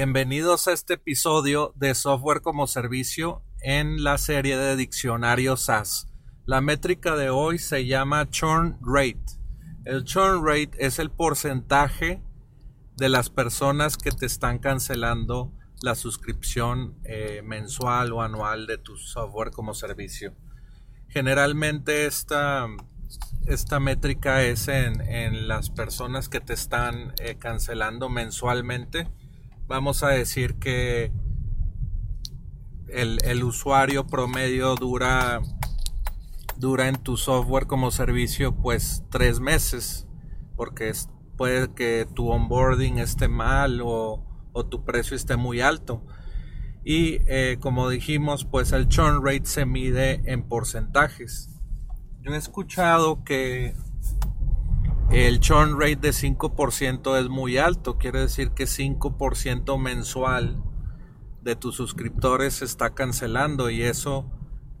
Bienvenidos a este episodio de Software como Servicio en la serie de Diccionario SaaS. La métrica de hoy se llama churn rate. El churn rate es el porcentaje de las personas que te están cancelando la suscripción eh, mensual o anual de tu software como servicio. Generalmente esta, esta métrica es en, las personas que te están eh, cancelando mensualmente vamos a decir que el, usuario promedio dura, dura en tu software como servicio pues tres meses, porque puede que tu onboarding esté mal o, tu precio esté muy alto. Y eh, como dijimos, pues el churn rate se mide en porcentajes. Yo he escuchado que el churn rate de 5% es muy alto, quiere decir que 5% mensual de tus suscriptores se está cancelando y eso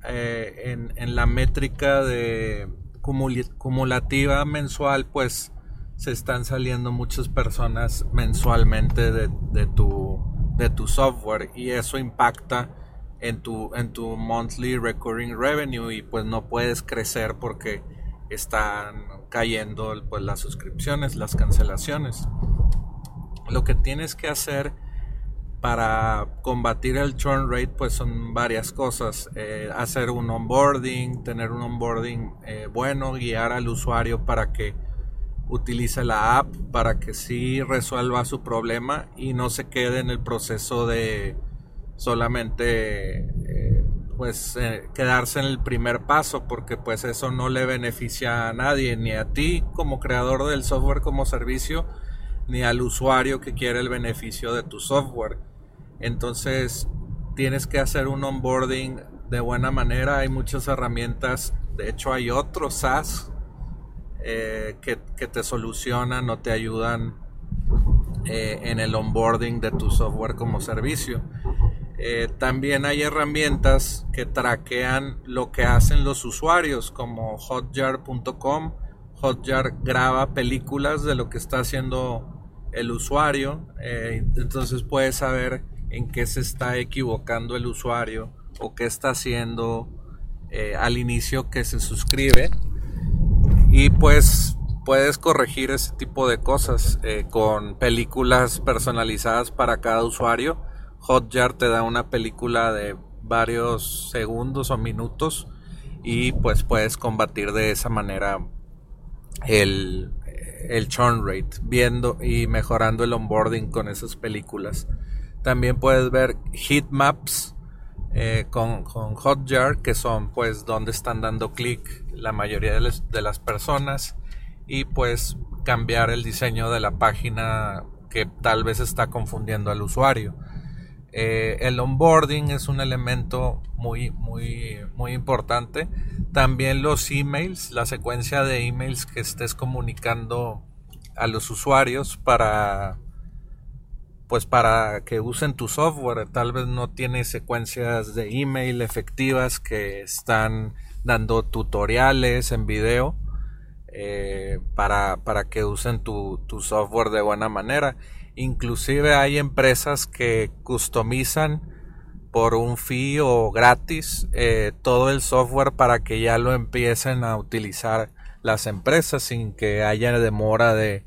eh, en, la métrica de cumulativa mensual pues se están saliendo muchas personas mensualmente de, tu, de tu software y eso impacta en tu, en tu monthly recurring revenue y pues no puedes crecer porque están cayendo pues, las suscripciones, las cancelaciones. Lo que tienes que hacer para combatir el churn rate pues son varias cosas. Eh, hacer un onboarding, tener un onboarding eh, bueno, guiar al usuario para que utilice la app, para que sí resuelva su problema y no se quede en el proceso de solamente pues eh, quedarse en el primer paso porque pues eso no le beneficia a nadie ni a ti como creador del software como servicio ni al usuario que quiere el beneficio de tu software. Entonces tienes que hacer un onboarding de buena manera. Hay muchas herramientas de hecho hay otros SaaS eh, que, te solucionan o te ayudan eh, en el onboarding de tu software como servicio eh, también hay herramientas que traquean lo que hacen los usuarios, como hotjar.com. Hotjar graba películas de lo que está haciendo el usuario, eh, entonces puedes saber en qué se está equivocando el usuario o qué está haciendo eh, al inicio que se suscribe. Y pues puedes corregir ese tipo de cosas con películas personalizadas para cada usuario Hotjar te da una película de varios segundos o minutos y pues puedes combatir de esa manera el, el churn rate, viendo y mejorando el onboarding con esas películas. También puedes ver heat maps eh, con, con, Hotjar, que son pues donde están dando clic la mayoría de, de las personas y pues cambiar el diseño de la página que tal vez está confundiendo al usuario. Eh, el onboarding es un elemento muy, muy, muy importante. También los emails, la secuencia de emails que estés comunicando a los usuarios para pues para que usen tu software. Tal vez no tiene secuencias de email efectivas que están dando tutoriales en video eh, para, para, que usen tu, tu, software de buena manera. Inclusive hay empresas que customizan por un fee o gratis eh, todo el software para que ya lo empiecen a utilizar las empresas sin que haya demora de,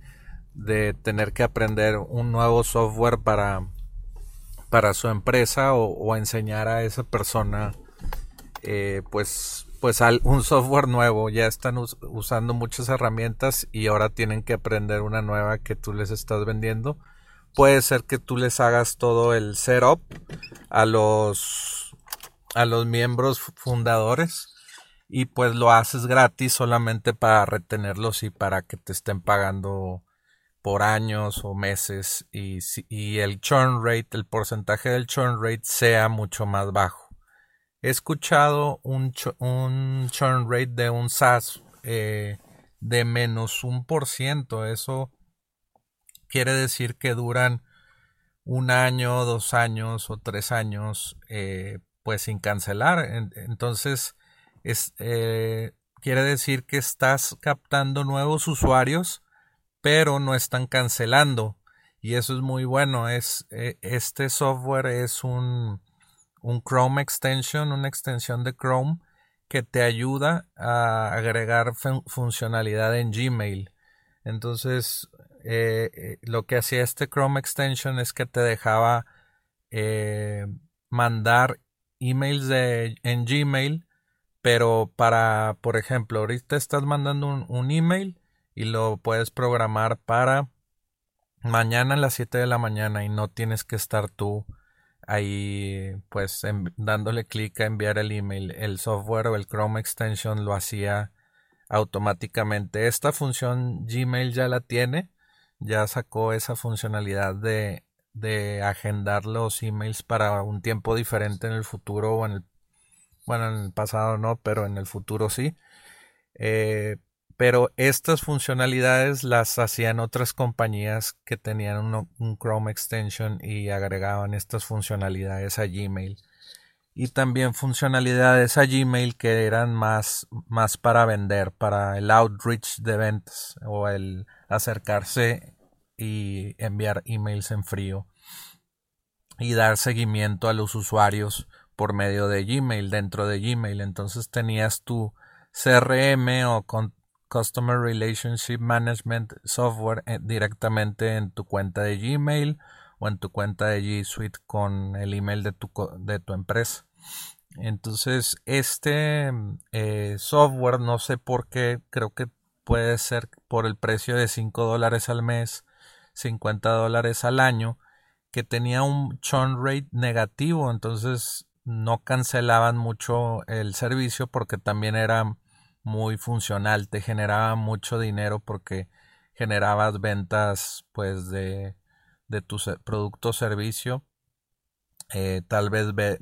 de tener que aprender un nuevo software para, para su empresa o, enseñar a esa persona eh, pues pues un software nuevo. Ya están usando muchas herramientas y ahora tienen que aprender una nueva que tú les estás vendiendo puede ser que tú les hagas todo el setup a los a los miembros fundadores y pues lo haces gratis solamente para retenerlos y para que te estén pagando por años o meses y, y el churn rate, el porcentaje del churn rate sea mucho más bajo. He escuchado un, churn rate de un SaaS eh, de menos un por ciento. Eso quiere decir que duran un año, dos años o tres años eh, pues sin cancelar. Entonces es, eh, quiere decir que estás captando nuevos usuarios pero no están cancelando. Y eso es muy bueno. Es, eh, este software es un, un Chrome extension, una extensión de Chrome que te ayuda a agregar funcionalidad en Gmail. Entonces, eh, eh, lo que hacía este Chrome extension es que te dejaba mandar emails en Gmail, pero para, por ejemplo, ahorita estás mandando un, un email y lo puedes programar para mañana a las 7 de la mañana y no tienes que estar tú ahí pues dándole clic a enviar el email. El software o el Chrome extension lo hacía automáticamente. Esta función Gmail ya la tiene, ya sacó esa funcionalidad de, de agendar los emails para un tiempo diferente en el futuro o en el bueno en el pasado no, pero en el futuro sí. Eh, pero estas funcionalidades las hacían otras compañías que tenían un, Chrome extension y agregaban estas funcionalidades a Gmail. Y también funcionalidades a Gmail que eran más, más para vender, para el outreach de ventas o el acercarse y enviar emails en frío y dar seguimiento a los usuarios por medio de Gmail dentro de Gmail. Entonces tenías tu CRM o con Customer Relationship Management Software eh, directamente en tu cuenta de Gmail o en tu cuenta de G Suite con el email de tu, de tu empresa. Entonces, este eh, software, no sé por qué, creo que puede ser por el precio de 5 dólares al mes, 50 dólares al año, que tenía un churn rate negativo, entonces no cancelaban mucho el servicio porque también era muy funcional, te generaba mucho dinero porque generabas ventas pues de, de tu producto servicio, eh, tal vez B,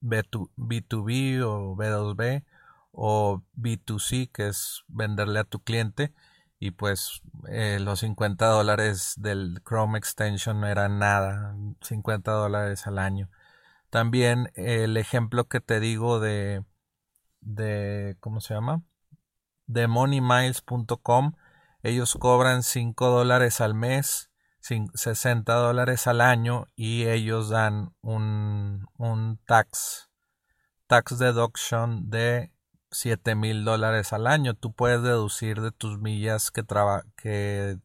B, 2 B2B o B2B o B2C que es venderle a tu cliente y pues eh, los 50 dólares del Chrome extension no eran nada, 50 dólares al año. También el ejemplo que te digo de, de ¿cómo se llama? de moneymiles.com. Ellos cobran 5 dólares al mes, 60 dólares al año y ellos dan un, un tax, tax deduction de 7 mil dólares al año. Tú puedes deducir de tus millas que, que,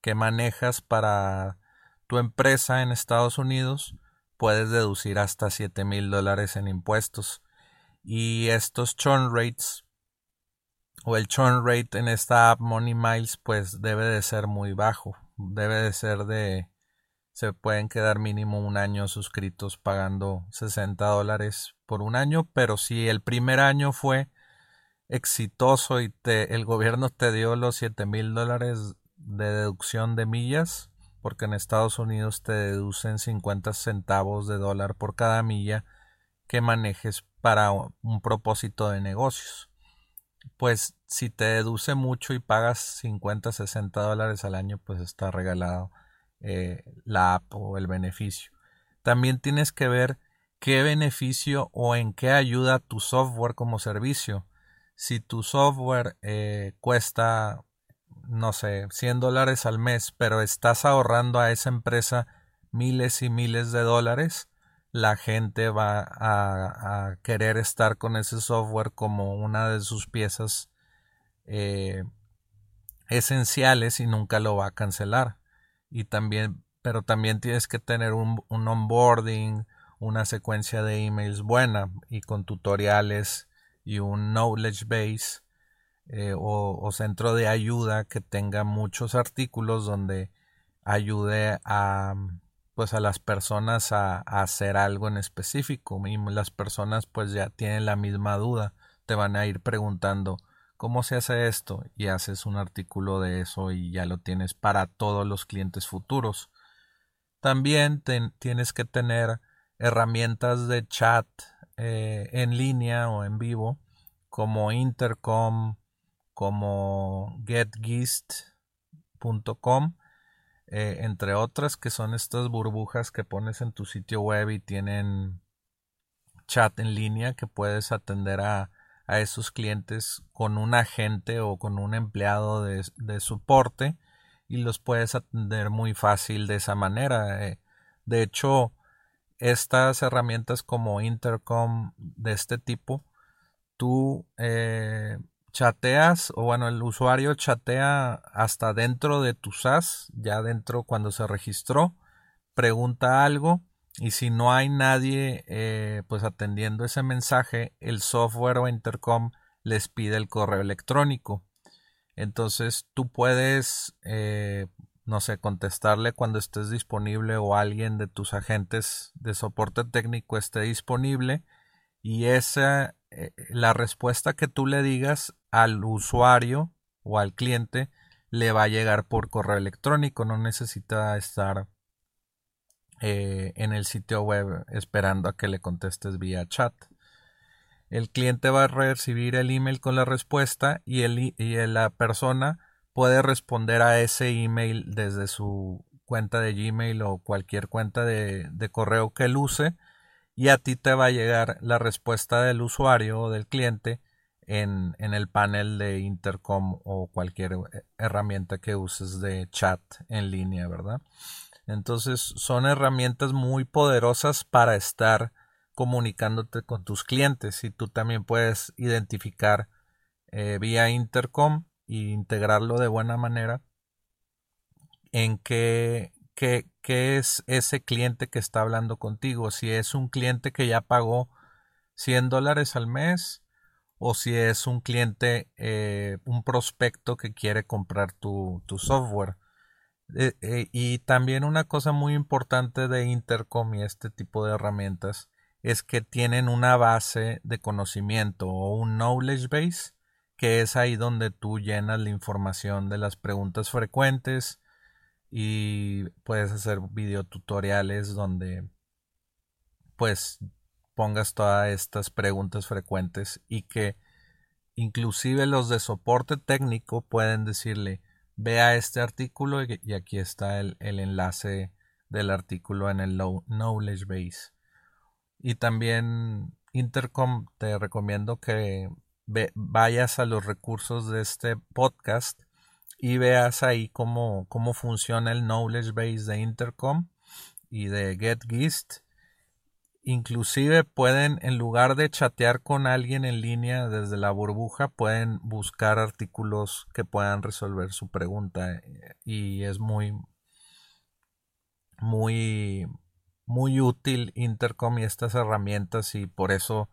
que manejas para tu empresa en Estados Unidos. Puedes deducir hasta 7 mil dólares en impuestos. Y estos churn rates o el churn rate en esta app Money Miles pues debe de ser muy bajo. Debe de ser de... Se pueden quedar mínimo un año suscritos pagando 60 dólares por un año, pero si el primer año fue exitoso y te, el gobierno te dio los 7 mil dólares de deducción de millas, porque en Estados Unidos te deducen 50 centavos de dólar por cada milla que manejes para un propósito de negocios. Pues si te deduce mucho y pagas 50, 60 dólares al año, pues está regalado eh, la app o el beneficio. También tienes que ver qué beneficio o en qué ayuda tu software como servicio. Si tu software eh, cuesta no sé, 100 dólares al mes, pero estás ahorrando a esa empresa miles y miles de dólares, la gente va a, querer estar con ese software como una de sus piezas eh, esenciales y nunca lo va a cancelar. Y también, pero también tienes que tener un, un onboarding, una secuencia de emails buena y con tutoriales y un knowledge base eh, o, centro de ayuda que tenga muchos artículos donde ayude a pues a las personas a, hacer algo en específico. Y las personas pues ya tienen la misma duda. Te van a ir preguntando cómo se hace esto y haces un artículo de eso y ya lo tienes para todos los clientes futuros. También tienes que tener herramientas de chat eh, en línea o en vivo como intercom como getgist.com, eh, entre otras que son estas burbujas que pones en tu sitio web y tienen chat en línea que puedes atender a, esos clientes con un agente o con un empleado de, soporte y los puedes atender muy fácil de esa manera. Eh, de hecho, estas herramientas como Intercom de este tipo, tú eh, chateas o bueno el usuario chatea hasta dentro de tu SaaS ya dentro cuando se registró pregunta algo y si no hay nadie eh, pues atendiendo ese mensaje el software o intercom les pide el correo electrónico. Entonces tú puedes eh, no sé contestarle cuando estés disponible o alguien de tus agentes de soporte técnico esté disponible y esa eh, la respuesta que tú le digas al usuario o al cliente le va a llegar por correo electrónico, no necesita estar eh, en el sitio web esperando a que le contestes vía chat. El cliente va a recibir el email con la respuesta y, el, la persona puede responder a ese email desde su cuenta de Gmail o cualquier cuenta de, de correo que él use y a ti te va a llegar la respuesta del usuario o del cliente en, el panel de intercom o cualquier eh, herramienta que uses de chat en línea, ¿verdad? Entonces son herramientas muy poderosas para estar comunicándote con tus clientes y tú también puedes identificar eh, vía intercom e integrarlo de buena manera en qué, qué, qué es ese cliente que está hablando contigo. Si es un cliente que ya pagó 100 dólares al mes, o si es un cliente, eh, un prospecto que quiere comprar tu, software. Eh, eh, y también una cosa muy importante de Intercom y este tipo de herramientas es que tienen una base de conocimiento o un knowledge base que es ahí donde tú llenas la información de las preguntas frecuentes y puedes hacer videotutoriales donde pues pongas todas estas preguntas frecuentes y que inclusive los de soporte técnico pueden decirle vea este artículo y aquí está el, enlace del artículo en el knowledge base y también intercom te recomiendo que vayas a los recursos de este podcast y veas ahí cómo, cómo funciona el knowledge base de intercom y de getgist Inclusive pueden, en lugar de chatear con alguien en línea desde la burbuja, pueden buscar artículos que puedan resolver su pregunta. Eh, y es muy, muy, muy útil Intercom y estas herramientas y por eso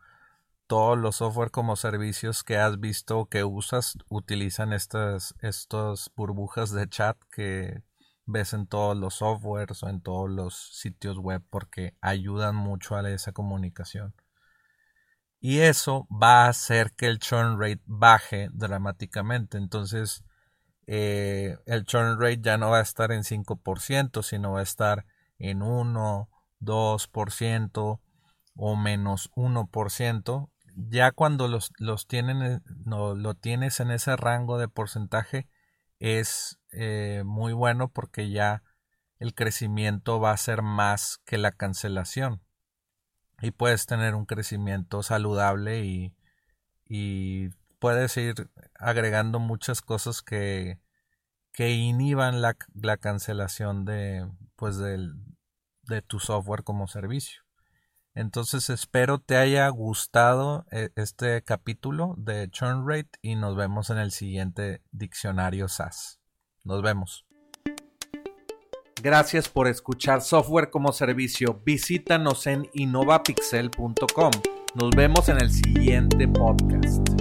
todos los software como servicios que has visto que usas utilizan estas, estas burbujas de chat que ves en todos los softwares o en todos los sitios web porque ayudan mucho a esa comunicación. Y eso va a hacer que el churn rate baje dramáticamente. Entonces, eh, el churn rate ya no va a estar en 5%, sino va a estar en 1, 2% o menos 1%. Ya cuando los, los tienen, no, lo tienes en ese rango de porcentaje, es eh, muy bueno porque ya el crecimiento va a ser más que la cancelación y puedes tener un crecimiento saludable y, y puedes ir agregando muchas cosas que, que inhiban la, la cancelación de, pues del, de tu software como servicio. Entonces espero te haya gustado eh, este capítulo de Churn Rate y nos vemos en el siguiente diccionario SAS. Nos vemos. Gracias por escuchar Software como Servicio. Visítanos en innovapixel.com. Nos vemos en el siguiente podcast.